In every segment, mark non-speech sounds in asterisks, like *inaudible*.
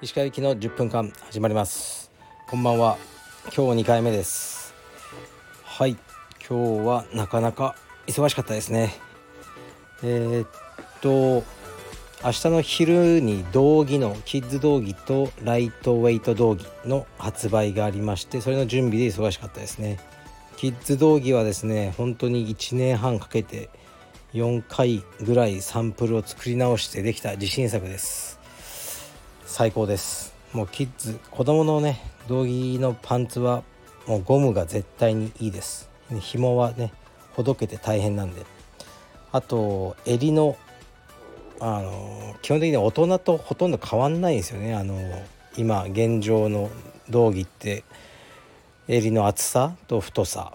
石川行きの10分間始まります。こんばんは。今日2回目です。はい。今日はなかなか忙しかったですね。えー、っと明日の昼に道着のキッズ道着とライトウェイト道着の発売がありましてそれの準備で忙しかったですね。キッズ道着はですね本当に1年半かけて4回ぐらいサンプルを作り直してできた自信作です。最高です。もうキッズ子供のね道着のパンツはもうゴムが絶対にいいです。紐はねほどけて大変なんで。あと襟のあの基本的に大人とほとんど変わんないんですよね。あの今現状の道着って襟の厚さと太さ。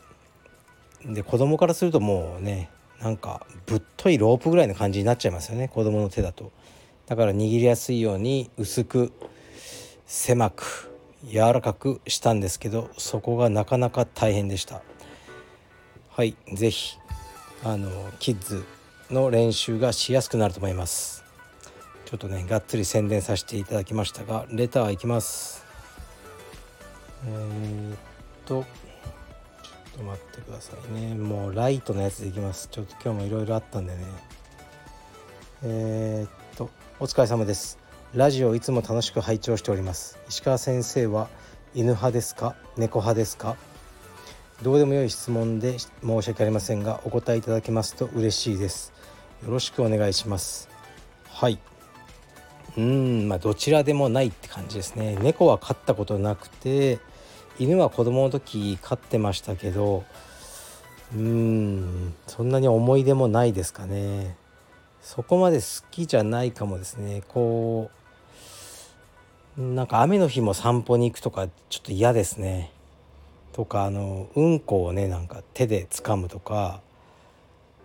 で子供からするともうねなんかぶっといロープぐらいの感じになっちゃいますよね。子供の手だと。だから握りやすいように薄く狭く柔らかくしたんですけどそこがなかなか大変でした。はい是非あのキッズの練習がしやすくなると思います。ちょっとねがっつり宣伝させていただきましたがレターいきます。えー、とちょっと待ってくださいね。もうライトのやつでいきます。ちょっと今日もいろいろあったんでね。えー、っとお疲れ様です。ラジオいつも楽しく拝聴しております。石川先生は犬派ですか？猫派ですか？どうでもよい質問で申し訳ありませんがお答えいただけますと嬉しいです。よろしくお願いします。はい。うんまあどちらでもないって感じですね。猫は飼ったことなくて犬は子供の時飼ってましたけどうんそんなに思い出もないですかね。そこまで好きじゃないかもですね。こうなんか雨の日も散歩に行くとかちょっと嫌ですね。とかあのうんこをねなんか手で掴むとか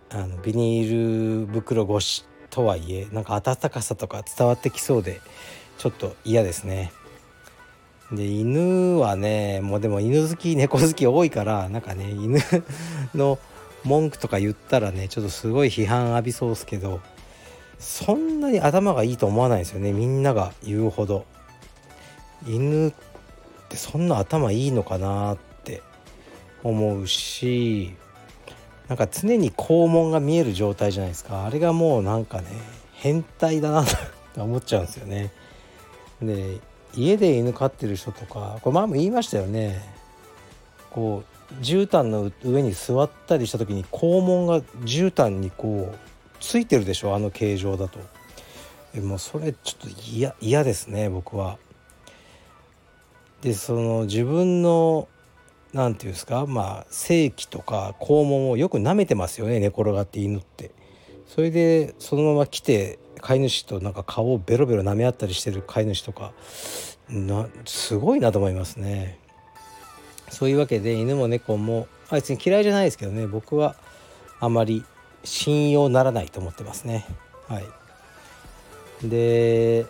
あのビニール袋越しとはいえなんか温かさとか伝わってきそうでちょっと嫌ですね。で犬はねもうでも犬好き猫好き多いからなんかね犬の文句とか言ったらねちょっとすごい批判浴びそうですけどそんなに頭がいいと思わないですよねみんなが言うほど。犬ってそんな頭いいのかなって思うしなんか常に肛門が見える状態じゃないですか。あれがもうなんかね変態だなって思っちゃうんですよね。で家で犬飼ってる人とかこれ前も言いましたよね。こう絨毯の上に座ったりした時に肛門が絨毯にこうついてるでしょあの形状だと。もうそれちょっと嫌嫌ですね僕は。でその自分の何て言うんですかまあ性器とか肛門をよく舐めてますよね寝転がって犬って。それでそのまま来て飼い主となんか顔をベロベロ舐め合ったりしてる飼い主とかなすごいなと思いますね。そういうわけで犬も猫もあ別に嫌いじゃないですけどね。僕はあまり信用ならないと思ってますね。はい。で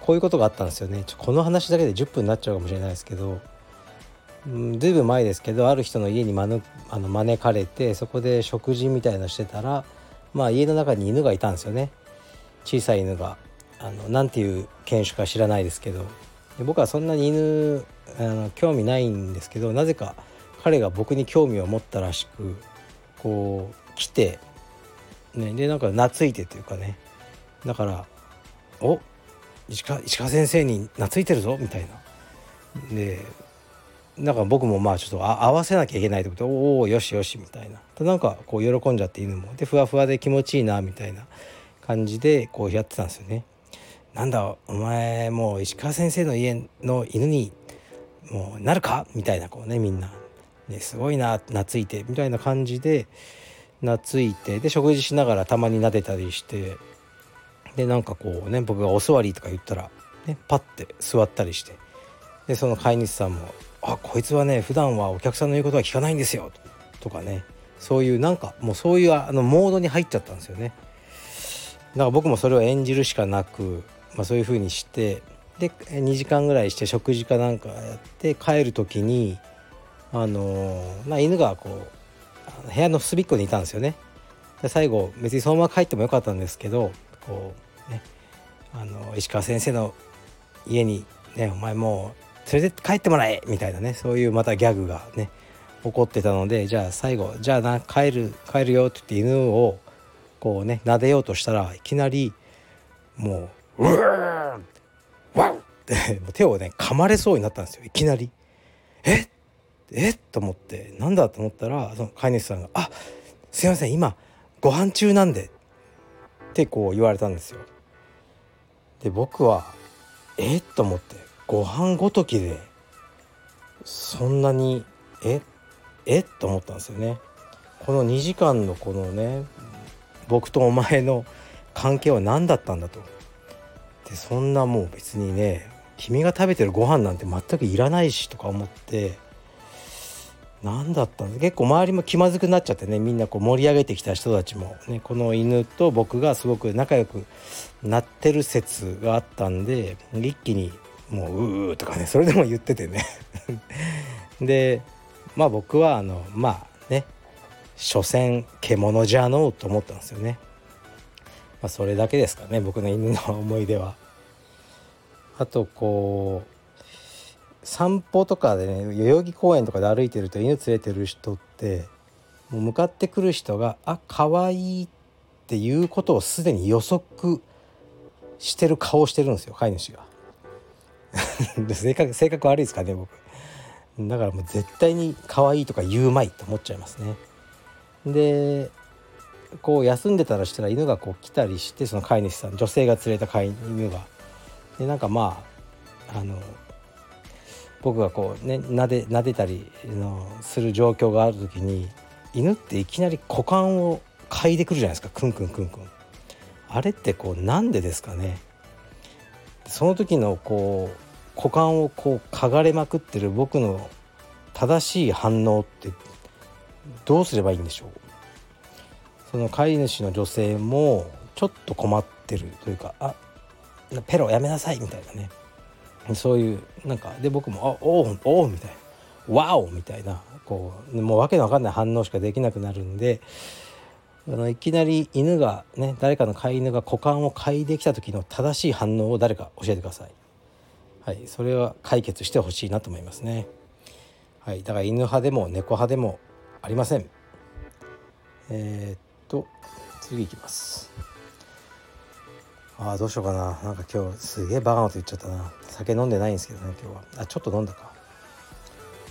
こういうことがあったんですよね。ちょこの話だけで10分になっちゃうかもしれないですけどずいぶん前ですけどある人の家に招あの招かれてそこで食事みたいのしてたらまあ家の中に犬がいたんですよね。小さい犬があのなんていう犬種か知らないですけどで僕はそんなに犬あの興味ないんですけどなぜか彼が僕に興味を持ったらしくこう来て、ね、でなんか懐いてというかね。だから「お石川石川先生に懐いてるぞ」みたいな。でなんか僕もまあちょっと合わせなきゃいけないってことでおおよしよしみたいな。なんかこう喜んじゃって犬も。でふわふわで気持ちいいなみたいな。感じでこうやってたんですよね。なんだお前もう石川先生の家の犬にもうなるか？みたいなこうねみんな、ね、すごいな懐いて。みたいな感じで懐いて。で食事しながらたまに撫でたりして。でなんかこうね僕がお座りとか言ったら、ね、パッて座ったりして。でその飼い主さんもあこいつはね普段はお客さんの言うことは聞かないんですよ。とかね。そういうなんかもうそういうあのモードに入っちゃったんですよね。から僕もそれを演じるしかなく、まあ、そういう風にしてで2時間ぐらいして食事かなんかやって帰る時にあのまあ、犬がこう部屋の隅っこにいたんですよね。で最後別にそのまま帰ってもよかったんですけどこうねあの石川先生の家にねお前もう連れて帰ってもらえみたいなねそういうまたギャグがね起こってたのでじゃあ最後じゃあな帰る帰るよって言って犬をこうね撫でようとしたらいきなりもう「うわーワン!」って手をね噛まれそうになったんですよいきなり。えっえっと思ってなんだと思ったらその飼い主さんが「あすいません今ご飯中なんで」ってこう言われたんですよ。で僕はえっと思ってご飯ごときでそんなにええっと思ったんですよね。この2時間のこのね僕とお前の関係は何だったんだと。でそんなもう別にね君が食べてるご飯なんて全くいらないしとか思って何だったん結構周りも気まずくなっちゃってねみんなこう盛り上げてきた人たちも、ね、この犬と僕がすごく仲良くなってる説があったんで一気にもう「うー」とかねそれでも言っててね。*laughs* でまあ僕はあのまあね所詮獣じゃのうと思ったんですよね。まあ、それだけですかね僕の犬の思い出は。あとこう散歩とかでね代々木公園とかで歩いてると犬連れてる人ってもう向かってくる人が「あ可愛いっていうことをすでに予測してる顔してるんですよ飼い主が。*laughs* 性格性格悪いですかね僕。だからもう絶対に可愛いとか言うまいと思っちゃいますね。でこう休んでたらしたら犬がこう来たりしてその飼い主さん女性が連れた飼い犬が。でなんかまああの僕がこうね撫で撫でたりのする状況がある時に犬っていきなり股間を嗅いでくるじゃないですかクンクンクンクン。あれってこうなんでですかねその時のこう股間をこう嗅がれまくってる僕の正しい反応ってどうすればいいんでしょう？その飼い主の女性もちょっと困ってるというかあペロやめなさいみたいなねそういうなんかで僕も「あおうおう」みたいな「ワオ!」みたいなこうもうわけのわかんない反応しかできなくなるんであのいきなり犬がね誰かの飼い犬が股間を嗅いできた時の正しい反応を誰か教えてください。はい、それは解決してほしいなと思いますね。はい、だから犬派でも猫派でもありません。えー、っと次いきます。ああどうしようかな。なんか今日すげえバカなこと言っちゃったな。酒飲んでないんですけどね今日は。あちょっと飲んだか。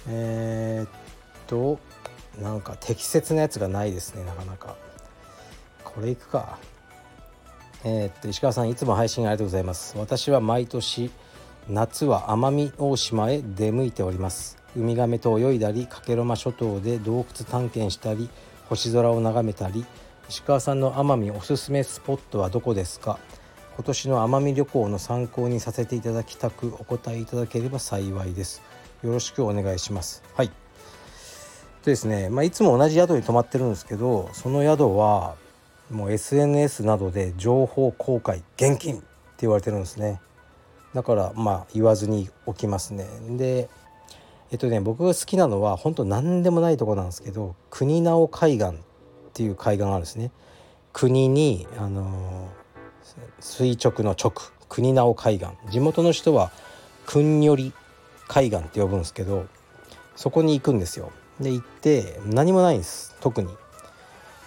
えー、っとなんか適切なやつがないですねなかなか。これいくか。えー、っと石川さんいつも配信ありがとうございます。私は毎年夏は奄美大島へ出向いております。ウミガメと泳いだり加計呂麻諸島で洞窟探検したり星空を眺めたり石川さんの奄美おすすめスポットはどこですか？今年の奄美旅行の参考にさせていただきたくお答えいただければ幸いです。よろしくお願いします。はい。でですね、まあ、いつも同じ宿に泊まってるんですけどその宿はもう SNS などで情報公開厳禁って言われてるんですね。だからまあ言わずにおきますね。でえっとね僕が好きなのは本当何でもないとこなんですけど国直海岸っていう海岸があるんですね。国にあの垂直の直国直海岸。地元の人は国より海岸って呼ぶんですけどそこに行くんですよ。で行って何もないんです。特に。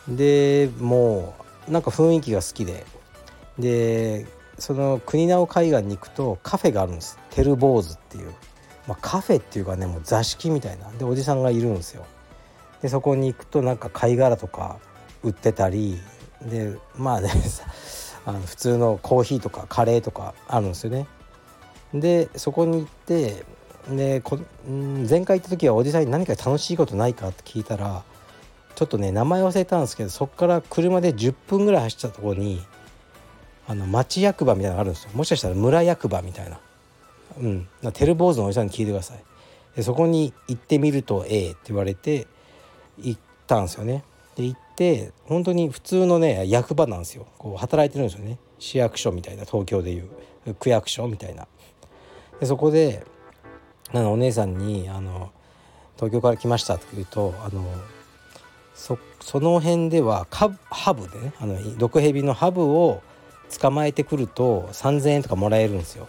でもうなんか雰囲気が好きで。でその国直海岸に行くとカフェがあるんです。テルボーズっていう、まあ、カフェっていうかねもう座敷みたいな。でおじさんがいるんですよ。でそこに行くとなんか貝殻とか売ってたりでまあね *laughs* あの普通のコーヒーとかカレーとかあるんですよね。でそこに行ってでこ前回行った時はおじさんに何か楽しいことないかって聞いたらちょっとね名前忘れたんですけどそこから車で10分ぐらい走ったところにあの町役場みたいなのがあるんですよ。もしかしたら村役場みたいな。うん。テル坊主のおじさんに聞いてください。でそこに行ってみるとええって言われて行ったんですよね。で行って本当に普通のね役場なんですよ。こう働いてるんですよね。市役所みたいな東京でいう区役所みたいな。でそこであのお姉さんにあの「東京から来ました」って言うとあのそその辺ではハブでねあの毒蛇のハブを捕まえてくると3,000円とかもらえるんですよ。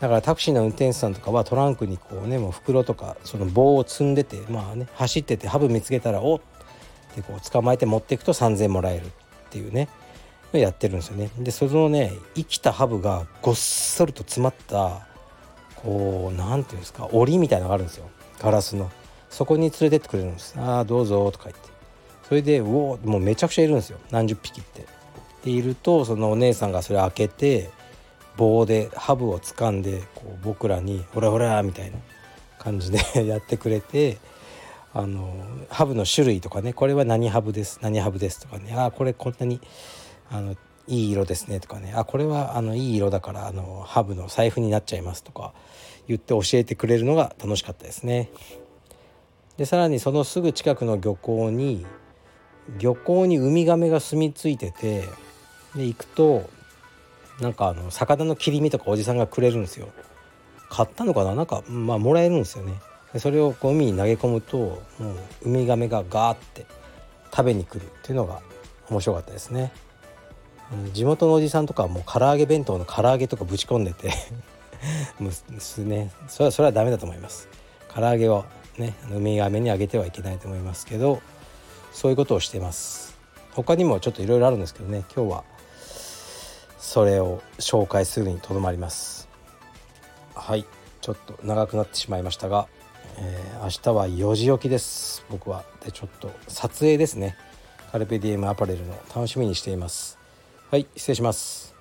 だからタクシーの運転手さんとかはトランクにこうねもう袋とかその棒を積んでてまあね走っててハブ見つけたらおってこう捕まえて持っていくと3,000もらえるっていうねやってるんですよね。でそのね生きたハブがごっそりと詰まったこう何て言うんですか檻みたいなのがあるんですよ。ガラスの。そこに連れてってくれるんです「ああどうぞ」とか言って。それでうおもうめちゃくちゃいるんですよ。何十匹って。でいるとそのお姉さんがそれ開けて棒でハブを掴んでこう僕らに「ほらほら」みたいな感じで *laughs* やってくれてあのハブの種類とかねこれは何ハブです何ハブですとかねああこれこんなにあのいい色ですねとかねあこれはあのいい色だからあのハブの財布になっちゃいますとか言って教えてくれるのが楽しかったですね。でさらにそのすぐ近くの漁港に漁港にウミガメが住み着いててで行くとなんかあの魚の切り身とかおじさんがくれるんですよ。買ったのかな？なんかまあもらえるんですよね。それをこう海に投げ込むともうウミガメがガーって食べに来るっていうのが面白かったですね。地元のおじさんとかはもう唐揚げ弁当の唐揚げとかぶち込んでて *laughs* もうねそれはそれはダメだと思います唐揚げをねウミガメにあげてはいけないと思いますけどそういうことをしてます他にもちょっといろいろあるんですけどね今日はそれを紹介するにとどまります。はい。ちょっと長くなってしまいましたが、えー、明日は4時起きです。僕はでちょっと撮影ですね。カルペディエムアパレルの楽しみにしています。はい失礼します.